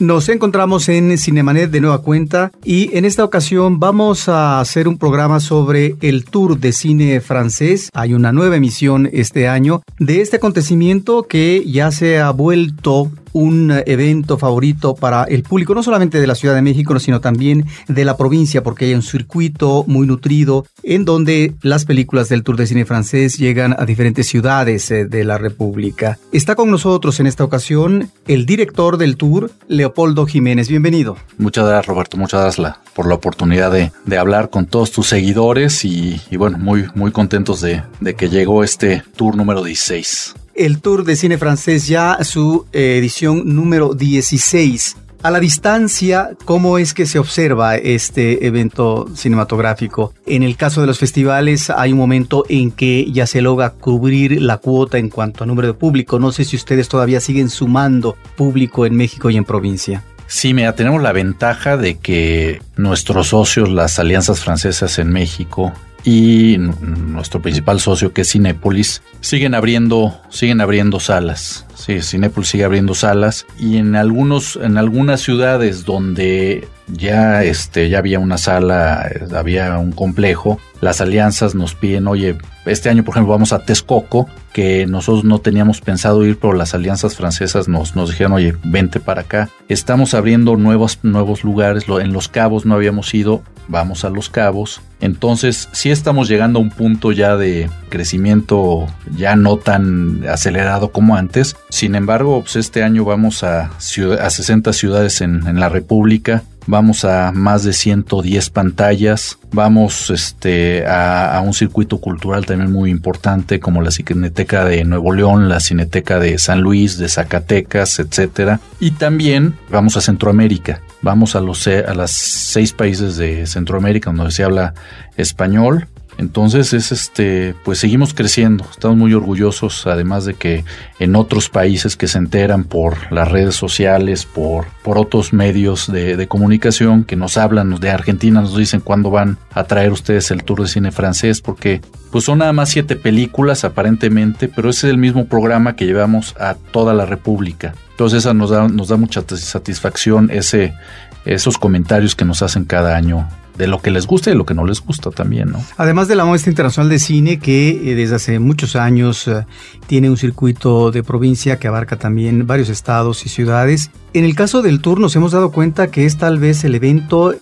Nos encontramos en Cinemanet de nueva cuenta y en esta ocasión vamos a hacer un programa sobre el tour de cine francés. Hay una nueva emisión este año de este acontecimiento que ya se ha vuelto un evento favorito para el público, no solamente de la Ciudad de México, sino también de la provincia, porque hay un circuito muy nutrido en donde las películas del Tour de Cine francés llegan a diferentes ciudades eh, de la República. Está con nosotros en esta ocasión el director del tour, Leopoldo Jiménez. Bienvenido. Muchas gracias, Roberto. Muchas gracias por la oportunidad de, hablar con todos tus seguidores y, bueno, muy, muy contentos de, de que llegó este tour número 16 el Tour de Cine Francés, ya su eh, edición número 16. A la distancia, ¿cómo es que se observa este evento cinematográfico? En el caso de los festivales, hay un momento en que ya se logra cubrir la cuota en cuanto a número de público. No sé si ustedes todavía siguen sumando público en México y en provincia. Sí, mira, tenemos la ventaja de que nuestros socios, las alianzas francesas en México y nuestro principal socio que es Cinépolis siguen abriendo siguen abriendo salas. Sí Cinépolis sigue abriendo salas y en algunos en algunas ciudades donde ya este ya había una sala había un complejo. Las alianzas nos piden oye este año por ejemplo vamos a Texcoco que nosotros no teníamos pensado ir pero las alianzas francesas nos nos dijeron oye vente para acá estamos abriendo nuevos nuevos lugares. En los cabos no habíamos ido. Vamos a los cabos. Entonces, sí estamos llegando a un punto ya de crecimiento ya no tan acelerado como antes. Sin embargo, pues este año vamos a, a 60 ciudades en, en la República vamos a más de 110 pantallas, vamos este, a, un circuito cultural también muy importante como la Cineteca de Nuevo León, la Cineteca de San Luis, de Zacatecas, etcétera, y también vamos a Centroamérica. Vamos a los a las seis países de Centroamérica donde se habla español entonces es este, pues seguimos creciendo, estamos muy orgullosos, además de que en otros países que se enteran por las redes sociales, por, por otros medios de, de comunicación que nos hablan de Argentina, nos dicen cuándo van a traer ustedes el tour de cine francés, porque pues son nada más siete películas aparentemente, pero ese es el mismo programa que llevamos a toda la República. Entonces esa nos da, nos da mucha satisfacción ese, esos comentarios que nos hacen cada año de lo que les gusta y de lo que no les gusta también, ¿no? Además de la muestra internacional de cine que eh, desde hace muchos años eh, tiene un circuito de provincia que abarca también varios estados y ciudades. En el caso del tour nos hemos dado cuenta que es tal vez el evento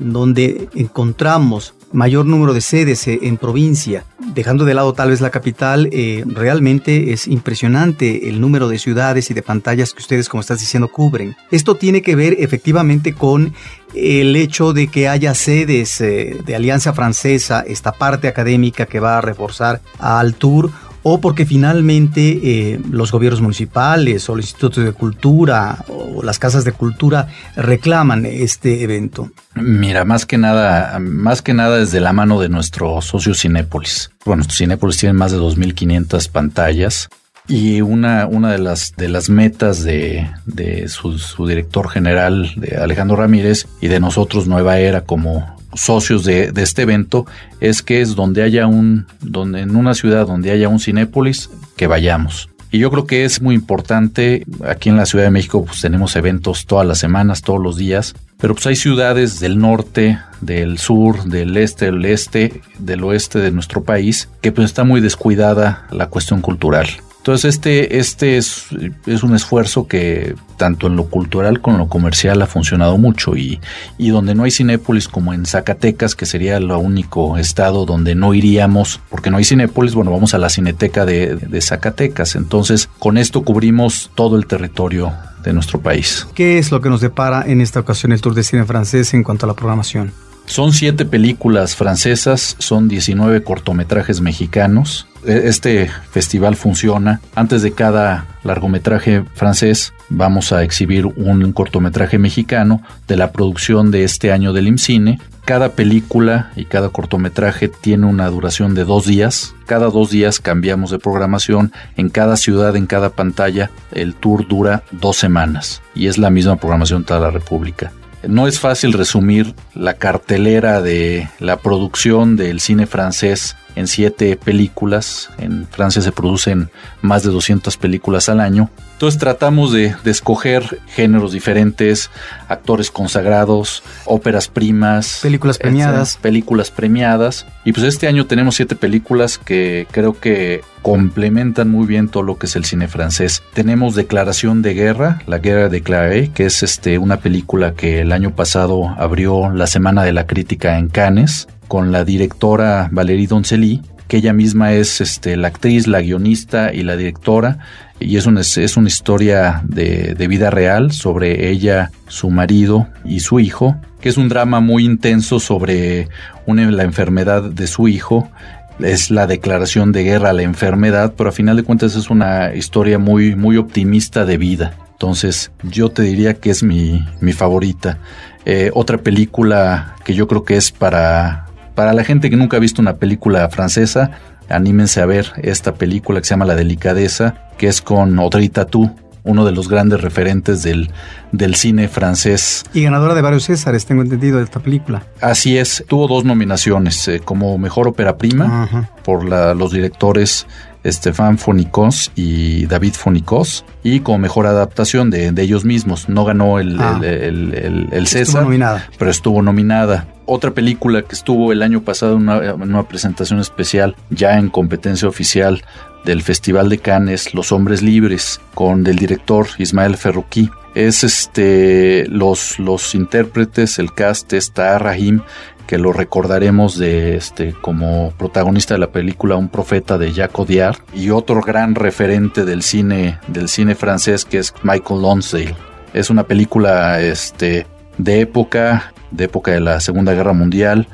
donde encontramos mayor número de sedes eh, en provincia, dejando de lado tal vez la capital, eh, realmente es impresionante el número de ciudades y de pantallas que ustedes, como estás diciendo, cubren. Esto tiene que ver efectivamente con el hecho de que haya sedes eh, de Alianza Francesa, esta parte académica que va a reforzar al tour, o porque finalmente eh, los gobiernos municipales o los institutos de cultura o las casas de cultura reclaman este evento? Mira, más que nada, más que nada desde la mano de nuestro socio Cinépolis. Bueno, Cinépolis tiene más de 2.500 pantallas y una, una de, las, de las metas de, de su, su, director general, de Alejandro Ramírez, y de nosotros Nueva Era como socios de, este evento es que es donde haya un, donde en una ciudad donde haya un Cinépolis, que vayamos. Y yo creo que es muy importante, aquí en la Ciudad de México pues tenemos eventos todas las semanas, todos los días, pero pues hay ciudades del norte, del sur, del este, del este, del oeste de nuestro país, que pues está muy descuidada la cuestión cultural. Entonces este, este es, es, un esfuerzo que tanto en lo cultural como en lo comercial ha funcionado mucho y, y donde no hay Cinépolis como en Zacatecas, que sería el único estado donde no iríamos, porque no hay Cinépolis, bueno, vamos a la Cineteca de, de Zacatecas. Entonces con esto cubrimos todo el territorio de nuestro país. ¿Qué es lo que nos depara en esta ocasión el Tour de Cine francés en cuanto a la programación? Son siete películas francesas, son 19 cortometrajes mexicanos. E, este festival funciona. Antes de cada largometraje francés vamos a exhibir un cortometraje mexicano de la producción de este año del IMCINE cada película y cada cortometraje tiene una duración de dos días. Cada dos días cambiamos de programación. En cada ciudad, en cada pantalla, el tour dura dos semanas. Y es la misma programación toda la República. No es fácil resumir la cartelera de la producción del cine francés en siete películas. En Francia se producen más de 200 películas al año. Entonces tratamos de, escoger géneros diferentes, actores consagrados, óperas primas. Películas premiadas. películas premiadas. Y pues este año tenemos siete películas que creo que complementan muy bien todo lo que es el cine francés. Tenemos Declaración de Guerra, La Guerra de Claré, que es este, una película que el año pasado abrió la Semana de la Crítica en Cannes con la directora Valérie Doncelli, que ella misma es este, la actriz, la guionista y la directora, y es una, es una historia de, de, vida real sobre ella, su marido y su hijo, que es un drama muy intenso sobre la enfermedad de su hijo. Es la declaración de guerra a la enfermedad, pero a final de cuentas es una historia muy, muy optimista de vida. Entonces, yo te diría que es mi, mi favorita. Eh, otra película que yo creo que es para, para la gente que nunca ha visto una película francesa, anímense a ver esta película que se llama La Delicadeza, que es con Audrey Tautou, uno de los grandes referentes del, del cine francés. Y ganadora de varios Césares, tengo entendido, de esta película. Así es, tuvo dos nominaciones, eh, como Mejor Ópera Prima, por la, los directores Estefan Fonicos y David Fonicos y como mejor adaptación de, ellos mismos. No ganó el, ah. el, César, pero estuvo nominada. Otra película que estuvo el año pasado en una, presentación especial ya en competencia oficial del Festival de Cannes, Los Hombres Libres, con el director Ismael Ferruquí es este los, los intérpretes, el cast está Rahim que lo recordaremos de este como protagonista de la película Un profeta de Jacques Audiard y otro gran referente del cine del cine francés que es Michael Lonsdale. Es una película este de época, de época de la Segunda Guerra Mundial.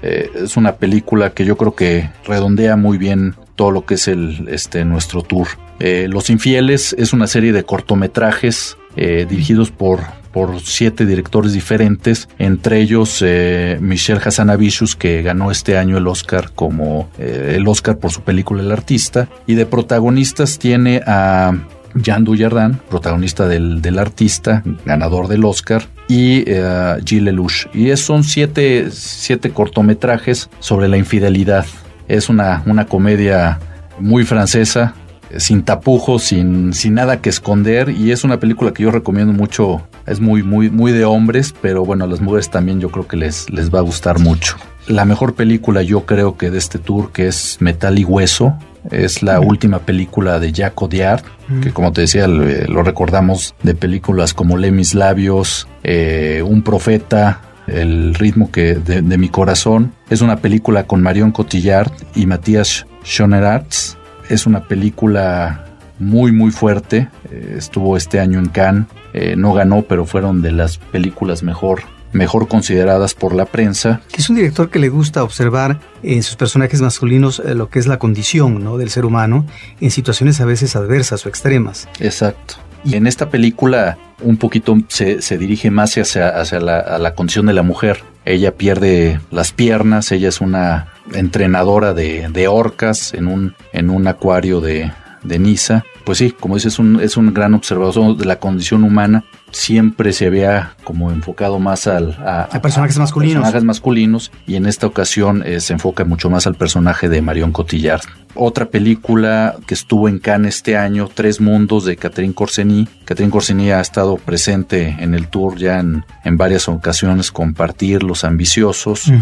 Eh, es una película que yo creo que redondea muy bien todo lo que es el este nuestro tour. Eh, Los Infieles es una serie de cortometrajes eh, dirigidos por por siete directores diferentes, entre ellos eh, Michelle Hassanavicius, que ganó este año el Oscar como eh, el Oscar por su película El Artista, y de protagonistas tiene a Jean Dujardin, protagonista del, del, artista, ganador del Oscar, y eh, Gilles Lelouch. Y son siete, siete cortometrajes sobre la infidelidad. Es una, una comedia muy francesa, sin tapujos, sin, sin nada que esconder y es una película que yo recomiendo mucho. Es muy, muy, muy de hombres, pero bueno, a las mujeres también yo creo que les, les va a gustar mucho. La mejor película yo creo que de este tour, que es Metal y Hueso, es la última película de Jacques Audiard, que como te decía, lo, recordamos de películas como Le Mis Labios, eh, Un Profeta, El ritmo que de, mi corazón. Es una película con Marion Cotillard y Matías Schoenerarts es una película muy muy fuerte. Eh, estuvo este año en Cannes. Eh, no ganó, pero fueron de las películas mejor mejor consideradas por la prensa. Es un director que le gusta observar en sus personajes masculinos eh, lo que es la condición ¿no? del ser humano en situaciones a veces adversas o extremas. Exacto. Y en esta película un poquito se, dirige más hacia, hacia la, la, condición de la mujer. Ella pierde las piernas, ella es una entrenadora de, de orcas en un, en un acuario de, de Niza. Pues sí, como dices, es un, es un gran observador de la condición humana. Siempre se había como enfocado más al, a, personajes masculinos. Personajes masculinos y en esta ocasión eh, se enfoca mucho más al personaje de Marion Cotillard. Otra película que estuvo en Cannes este año, Tres Mundos de Catherine Corseny. Catherine Corseny ha estado presente en el tour ya en, en varias ocasiones, compartir Los Ambiciosos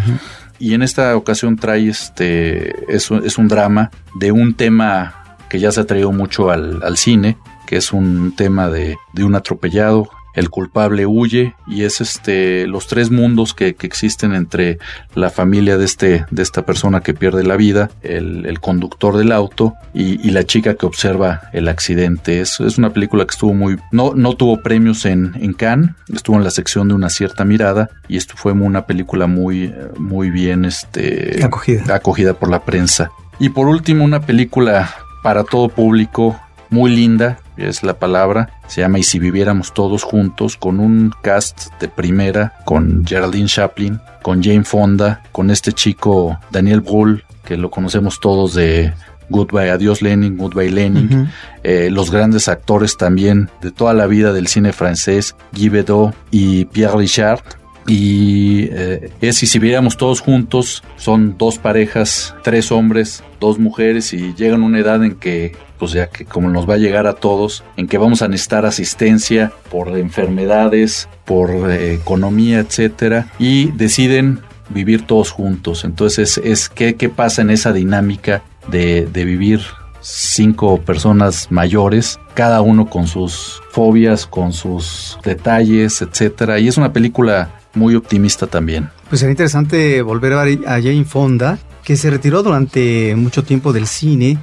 y en esta ocasión trae este, es, es un drama de un tema que ya se ha traído mucho al, al cine, que es un tema de, de, un atropellado el culpable huye y es este los tres mundos que, existen entre la familia de este de esta persona que pierde la vida el, conductor del auto y, la chica que observa el accidente. Es, es una película que estuvo muy no no tuvo premios en, en Cannes estuvo en la sección de una cierta mirada y esto fue una película muy muy bien este acogida. acogida por la prensa. Y por último una película para todo público muy linda es la palabra, se llama Y si viviéramos todos juntos, con un cast de primera, con Geraldine Chaplin, con Jane Fonda, con este chico Daniel Brühl, que lo conocemos todos de Goodbye, Adiós Lenin, Goodbye Lenin, eh, los grandes actores también de toda la vida del cine francés, Guy Bedeau y Pierre Richard, y eh, es y si viéramos todos juntos, son dos parejas, tres hombres, dos mujeres y llegan a una edad en que, pues ya que como nos va a llegar a todos, en que vamos a necesitar asistencia por enfermedades, por eh, economía, etcétera, y deciden vivir todos juntos. Entonces es, ¿qué, qué pasa en esa dinámica de, de vivir cinco personas mayores, cada uno con sus fobias, con sus detalles, etcétera. Y es una película muy optimista también. Pues sería interesante volver a ver a Jane Fonda, que se retiró durante mucho tiempo del cine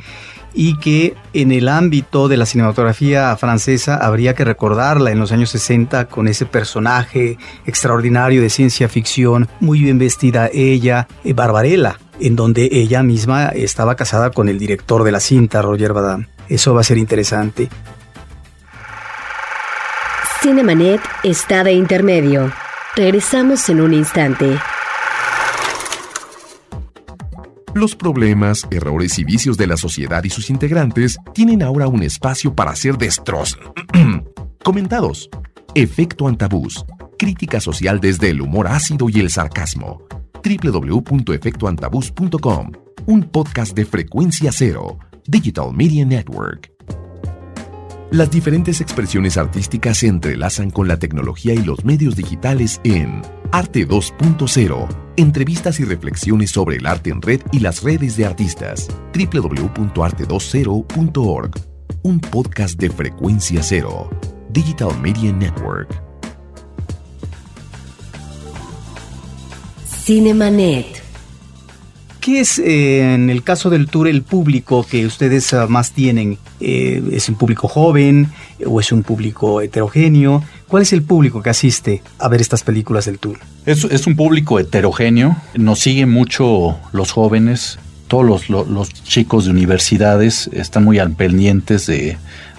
y que en el ámbito de la cinematografía francesa habría que recordarla en los años 60 con ese personaje extraordinario de ciencia ficción, muy bien vestida ella, eh, Barbarella, en donde ella misma estaba casada con el director de la cinta, Roger Badam. Eso va a ser interesante. Cinemanet está de intermedio. Regresamos en un instante. Los problemas, errores y vicios de la sociedad y sus integrantes tienen ahora un espacio para ser destrozos. Comentados. Efecto Antabús. Crítica social desde el humor ácido y el sarcasmo. www.efectoantabús.com. Un podcast de frecuencia cero. Digital Media Network. Las diferentes expresiones artísticas se entrelazan con la tecnología y los medios digitales en Arte 2.0. Entrevistas y reflexiones sobre el arte en red y las redes de artistas. www.arte20.org. Un podcast de frecuencia cero. Digital Media Network. Cinemanet. ¿Qué es eh, en el caso del tour el público que ustedes uh, más tienen? Eh, ¿Es un público joven o es un público heterogéneo? ¿Cuál es el público que asiste a ver estas películas del tour? Es, un público heterogéneo, nos siguen mucho los jóvenes, todos los, los chicos de universidades están muy al pendientes de,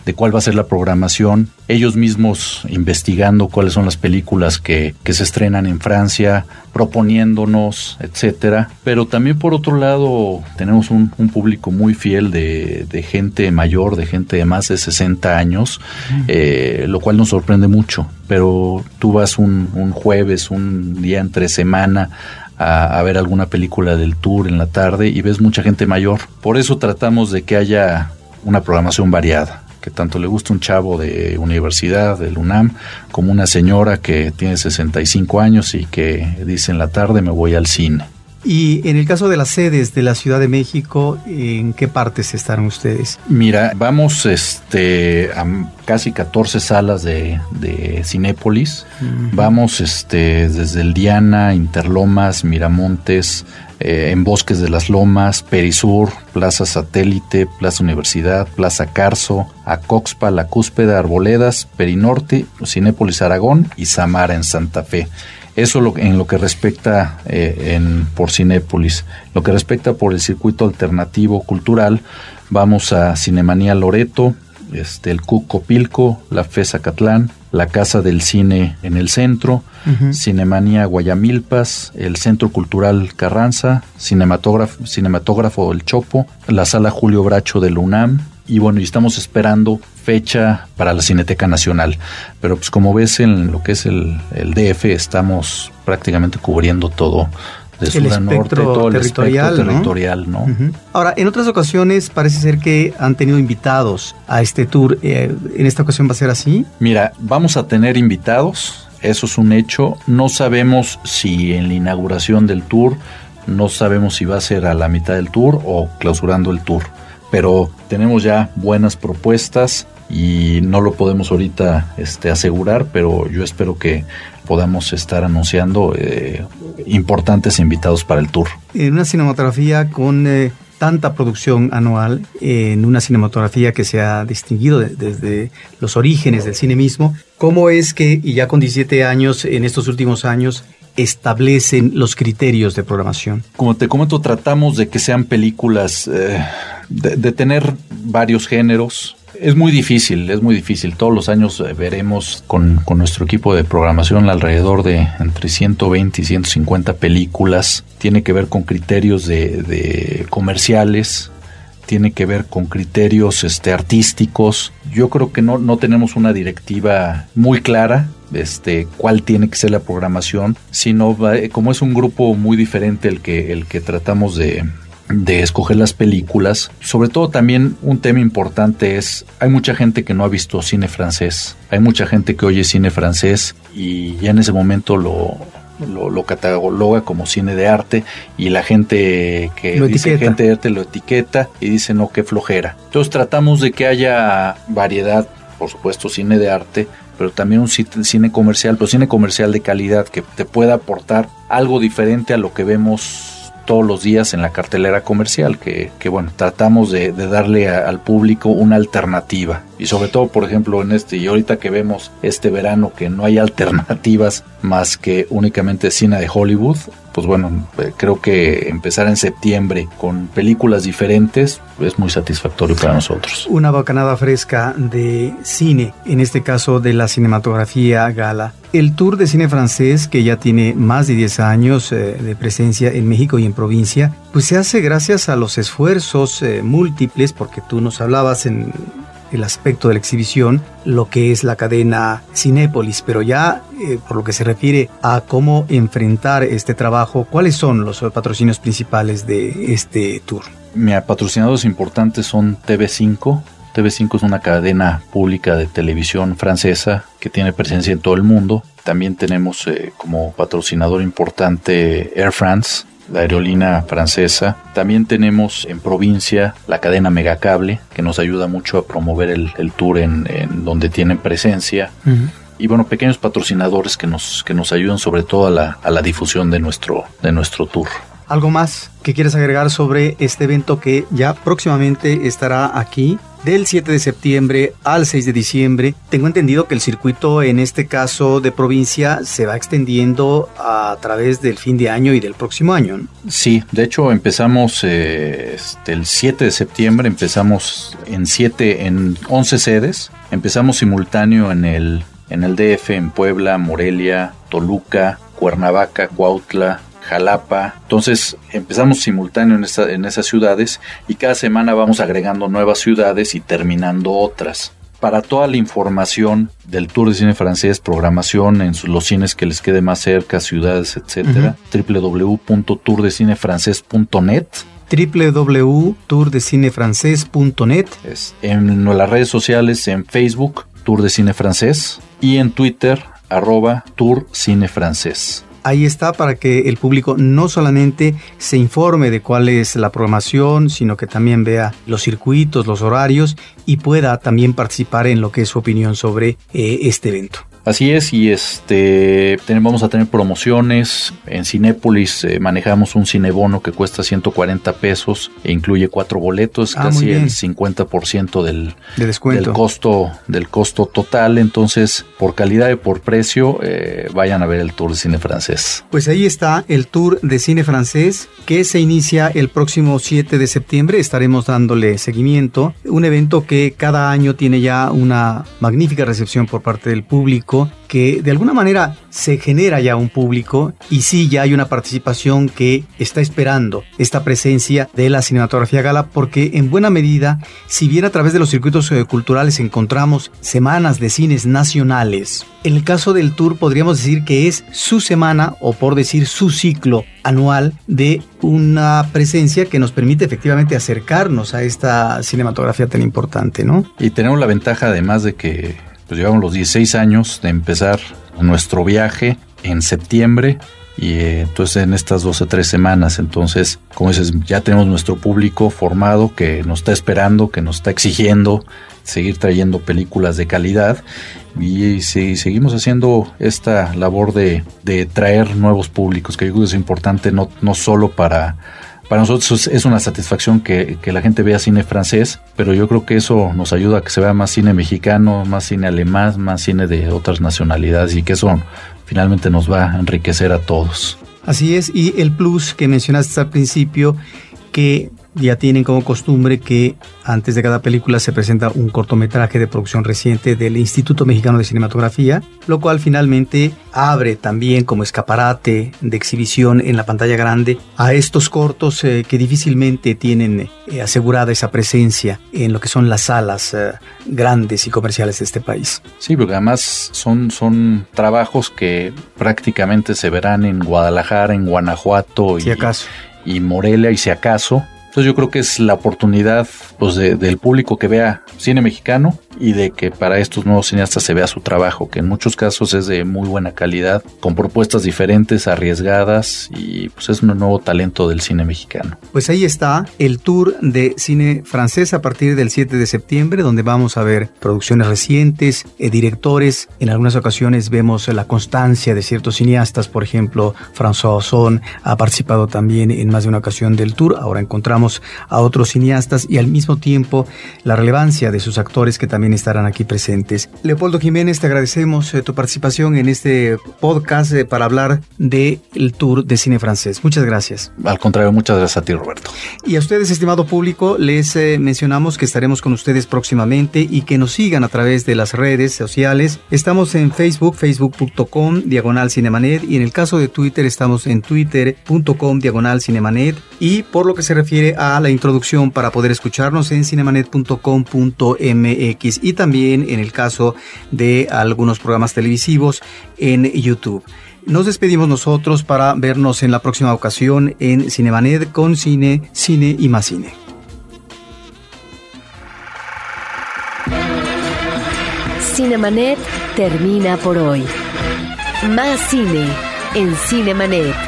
de cuál va a ser la programación, ellos mismos investigando cuáles son las películas que, que se estrenan en Francia, proponiéndonos, etcétera. Pero también por otro lado tenemos un, un público muy fiel de, de, gente mayor, de gente de más de 60 años, mm. eh, lo cual nos sorprende mucho. Pero tú vas un, un jueves, un día entre semana a, a, ver alguna película del tour en la tarde y ves mucha gente mayor. Por eso tratamos de que haya una programación variada que tanto le gusta un chavo de universidad, del UNAM, como una señora que tiene 65 años y que dice en la tarde me voy al cine. Y en el caso de las sedes de la Ciudad de México, ¿en qué partes están ustedes? Mira, vamos este, a casi 14 salas de, de Cinépolis. Uh -huh. Vamos este, desde el Diana, Interlomas, Miramontes, eh, en Bosques de las Lomas, Perisur, Plaza Satélite, Plaza Universidad, Plaza Carso, Acoxpa, La Cúspeda, Arboledas, Perinorte, Cinépolis Aragón y Samara en Santa Fe. Eso lo, en lo que respecta eh, en, por Cinépolis. Lo que respecta por el circuito alternativo cultural, vamos a Cinemanía Loreto, este, el Cuco Pilco, la FESA Catlán, la Casa del Cine en el centro, uh -huh. Cinemanía Guayamilpas, el Centro Cultural Carranza, Cinematógrafo, Cinematógrafo El Chopo, la Sala Julio Bracho del UNAM, y bueno, y estamos esperando fecha para la Cineteca Nacional. Pero pues como ves en lo que es el, el DF estamos prácticamente cubriendo todo de sur a norte, todo el territorial, espectro territorial, ¿no? Uh -huh. Ahora, en otras ocasiones parece ser que han tenido invitados a este tour. Eh, ¿En esta ocasión va a ser así? Mira, vamos a tener invitados, eso es un hecho. No sabemos si en la inauguración del tour, no sabemos si va a ser a la mitad del tour o clausurando el tour. Pero tenemos ya buenas propuestas y no lo podemos ahorita este, asegurar, pero yo espero que podamos estar anunciando eh, importantes invitados para el tour. En una cinematografía con eh, tanta producción anual, eh, en una cinematografía que se ha distinguido de, desde los orígenes del cine mismo, ¿cómo es que, y ya con 17 años, en estos últimos años, establecen los criterios de programación? Como te comento, tratamos de que sean películas, eh, de, de tener varios géneros, Es muy difícil, es muy difícil. Todos los años eh, veremos con, nuestro equipo de programación alrededor de entre 120 y 150 películas. Tiene que ver con criterios de, comerciales, tiene que ver con criterios este, artísticos. Yo creo que no, no tenemos una directiva muy clara este, cuál tiene que ser la programación, sino como es un grupo muy diferente el que, el que tratamos de, de escoger las películas. Sobre todo también un tema importante es, hay mucha gente que no ha visto cine francés, hay mucha gente que oye cine francés y ya en ese momento lo, lo, cataloga como cine de arte y la gente que dice gente de arte lo etiqueta y dice no, qué flojera. Entonces tratamos de que haya variedad, por supuesto cine de arte, pero también un cine comercial, pero cine comercial de calidad que te pueda aportar algo diferente a lo que vemos todos los días en la cartelera comercial, que, bueno, tratamos de, darle al público una alternativa. Y sobre todo, por ejemplo, en este, y ahorita que vemos este verano que no hay alternativas más que únicamente cine de Hollywood, pues bueno, eh, creo que empezar en septiembre con películas diferentes es muy satisfactorio para nosotros. Una bocanada fresca de cine, en este caso de la cinematografía gala. El Tour de Cine Francés, que ya tiene más de 10 años eh, de presencia en México y en provincia, pues se hace gracias a los esfuerzos eh, múltiples, porque tú nos hablabas en el aspecto de la exhibición, lo que es la cadena Cinépolis, pero ya eh, por lo que se refiere a cómo enfrentar este trabajo, ¿cuáles son los patrocinios principales de este tour? Mis patrocinados importantes son TV5. TV5 es una cadena pública de televisión francesa que tiene presencia en todo el mundo. También tenemos eh, como patrocinador importante Air France, la aerolínea francesa. También tenemos en provincia la cadena Megacable, que nos ayuda mucho a promover el, tour en, donde tienen presencia. Y bueno, pequeños patrocinadores que nos, que nos ayudan sobre todo a la, a la difusión de nuestro, de nuestro tour. ¿Algo más que quieres agregar sobre este evento que ya próximamente estará aquí del 7 de septiembre al 6 de diciembre. Tengo entendido que el circuito en este caso de provincia se va extendiendo a través del fin de año y del próximo año. Sí, de hecho empezamos eh, este, el 7 de septiembre, empezamos en 7, en 11 sedes, empezamos simultáneo en el, en el DF, en Puebla, Morelia, Toluca, Cuernavaca, Cuautla, Jalapa. Entonces empezamos simultáneo en, en esas ciudades y cada semana vamos agregando nuevas ciudades y terminando otras. Para toda la información del Tour de Cine Francés, programación en los cines que les quede más cerca, ciudades, etcétera, www.tourdecinefrancés.net www.tourdecinefrancés.net En las redes sociales, en Facebook, Tour de Cine Francés y en Twitter, arroba Tour Cine Francés ahí está para que el público no solamente se informe de cuál es la programación, sino que también vea los circuitos, los horarios y pueda también participar en lo que es su opinión sobre eh, este evento. Así es, y este vamos a tener promociones. En Cinépolis eh, manejamos un cinebono que cuesta 140 pesos e incluye cuatro boletos, ah, casi el 50% del, del costo del costo total. Entonces, por calidad y por precio, eh, vayan a ver el tour de cine francés. Pues ahí está el tour de cine francés que se inicia el próximo 7 de septiembre. Estaremos dándole seguimiento. Un evento que cada año tiene ya una magnífica recepción por parte del público que de alguna manera se genera ya un público y sí ya hay una participación que está esperando esta presencia de la cinematografía gala porque en buena medida, si bien a través de los circuitos eh, culturales encontramos semanas de cines nacionales, en el caso del tour podríamos decir que es su semana o por decir su ciclo anual de una presencia que nos permite efectivamente acercarnos a esta cinematografía tan importante, ¿no? Y tenemos la ventaja además de que pues llevamos los 16 años de empezar nuestro viaje en septiembre y eh, entonces en estas 12 o 3 semanas, entonces, como dices, ya tenemos nuestro público formado que nos está esperando, que nos está exigiendo seguir trayendo películas de calidad. Y si seguimos haciendo esta labor de, de traer nuevos públicos, que yo creo que es importante no, no solo para para nosotros es una satisfacción que, la gente vea cine francés, pero yo creo que eso nos ayuda a que se vea más cine mexicano, más cine alemán, más cine de otras nacionalidades y que eso finalmente nos va a enriquecer a todos. Así es, y el plus que mencionaste al principio, que ya tienen como costumbre que antes de cada película se presenta un cortometraje de producción reciente del Instituto Mexicano de Cinematografía, lo cual finalmente abre también como escaparate de exhibición en la pantalla grande a estos cortos eh, que difícilmente tienen eh, asegurada esa presencia en lo que son las salas eh, grandes y comerciales de este país. Sí, porque además son, son trabajos que prácticamente se verán en Guadalajara, en Guanajuato y, acaso. y Morelia y si acaso. Entonces yo creo que es la oportunidad pues, del público que vea cine mexicano y de que para estos nuevos cineastas se vea su trabajo, que en muchos casos es de muy buena calidad, con propuestas diferentes, arriesgadas y pues es un nuevo talento del cine mexicano. Pues ahí está el tour de cine francés a partir del 7 de septiembre, donde vamos a ver producciones recientes, eh, directores, en algunas ocasiones vemos la constancia de ciertos cineastas, por ejemplo, François Ozon ha participado también en más de una ocasión del tour, ahora encontramos a otros cineastas y al mismo tiempo la relevancia de sus actores que también estarán aquí presentes. Leopoldo Jiménez, te agradecemos eh, tu participación en este podcast eh, para hablar del tour de cine francés. Muchas gracias. Al contrario, muchas gracias a ti, Roberto. Y a ustedes, estimado público, les eh, mencionamos que estaremos con ustedes próximamente y que nos sigan a través de las redes sociales. Estamos en Facebook, facebook.com, diagonal cinemanet, y en el caso de Twitter estamos en twitter.com, diagonal cinemanet. Y por lo que se refiere a la introducción para poder escucharnos en cinemanet.com.mx y también en el caso de algunos programas televisivos en YouTube. Nos despedimos nosotros para vernos en la próxima ocasión en Cinemanet con Cine, Cine y más Cine. Cinemanet termina por hoy. Más cine en Cinemanet.